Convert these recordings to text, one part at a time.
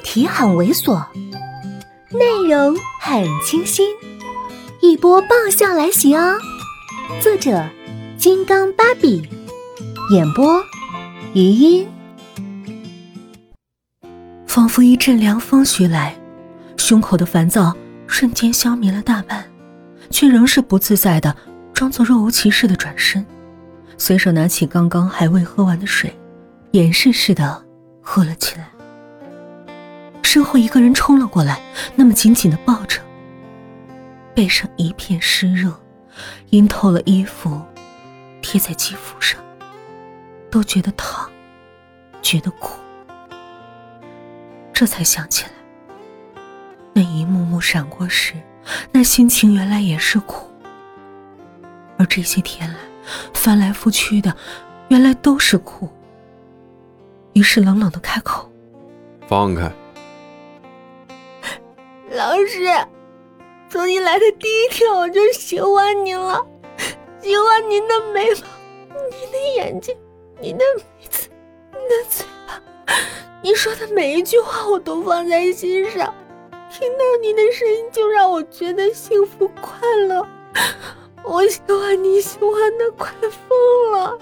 题很猥琐，内容很清新，一波爆笑来袭哦！作者：金刚芭比，演播：余音。仿佛一阵凉风徐来，胸口的烦躁瞬间消弭了大半，却仍是不自在的装作若无其事的转身，随手拿起刚刚还未喝完的水，掩饰似的喝了起来。身后一个人冲了过来，那么紧紧的抱着，背上一片湿热，阴透了衣服，贴在肌肤上，都觉得烫，觉得苦。这才想起来，那一幕幕闪过时，那心情原来也是苦。而这些天来，翻来覆去的，原来都是苦。于是冷冷的开口：“放开。”老师，从你来的第一天我就喜欢你了，喜欢您的眉毛、您的眼睛、您的鼻子、您的嘴巴，你说的每一句话我都放在心上，听到你的声音就让我觉得幸福快乐。我喜欢你喜欢的快疯了，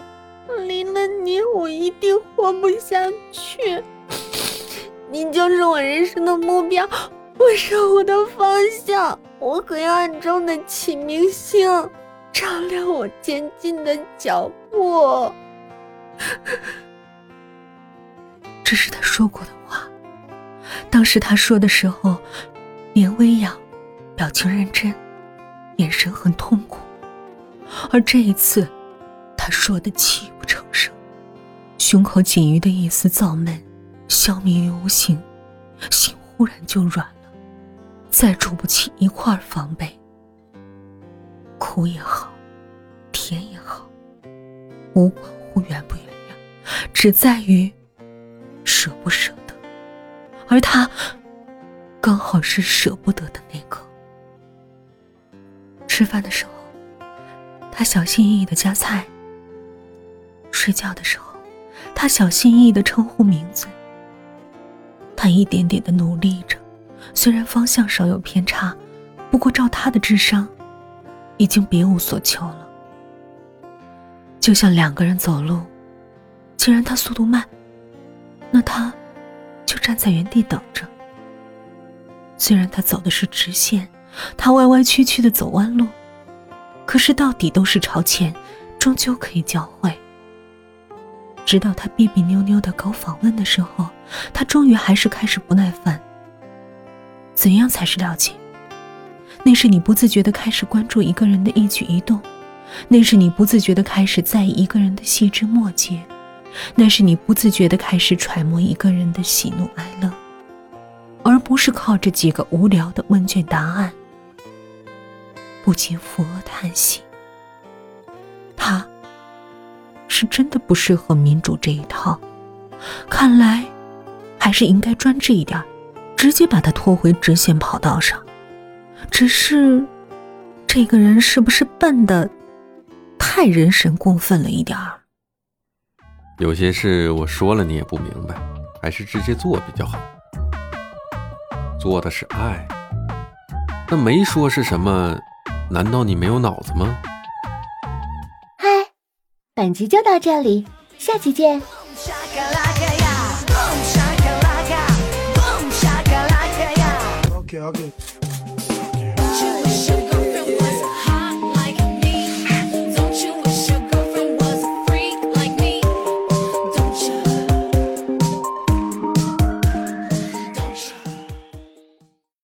离了你我一定活不下去，你就是我人生的目标。我说我的方向，我黑暗中的启明星，照亮我前进的脚步。这是他说过的话。当时他说的时候，脸微扬，表情认真，眼神很痛苦。而这一次，他说的泣不成声，胸口仅余的一丝躁闷消弭于无形，心忽然就软。再筑不起一块防备，苦也好，甜也好，无关乎原不原谅，只在于舍不舍得。而他刚好是舍不得的那个。吃饭的时候，他小心翼翼的夹菜；睡觉的时候，他小心翼翼的称呼名字。他一点点的努力着。虽然方向稍有偏差，不过照他的智商，已经别无所求了。就像两个人走路，既然他速度慢，那他就站在原地等着。虽然他走的是直线，他歪歪曲曲的走弯路，可是到底都是朝前，终究可以交汇。直到他别别扭扭的搞访问的时候，他终于还是开始不耐烦。怎样才是了解？那是你不自觉的开始关注一个人的一举一动，那是你不自觉的开始在意一个人的细枝末节，那是你不自觉的开始揣摩一个人的喜怒哀乐，而不是靠着几个无聊的问卷答案。不禁扶额叹息，他是真的不适合民主这一套，看来还是应该专制一点。直接把他拖回直线跑道上，只是这个人是不是笨的太人神共愤了一点儿？有些事我说了你也不明白，还是直接做比较好。做的是爱，那没说是什么？难道你没有脑子吗？嗨，本集就到这里，下期见。okay, okay.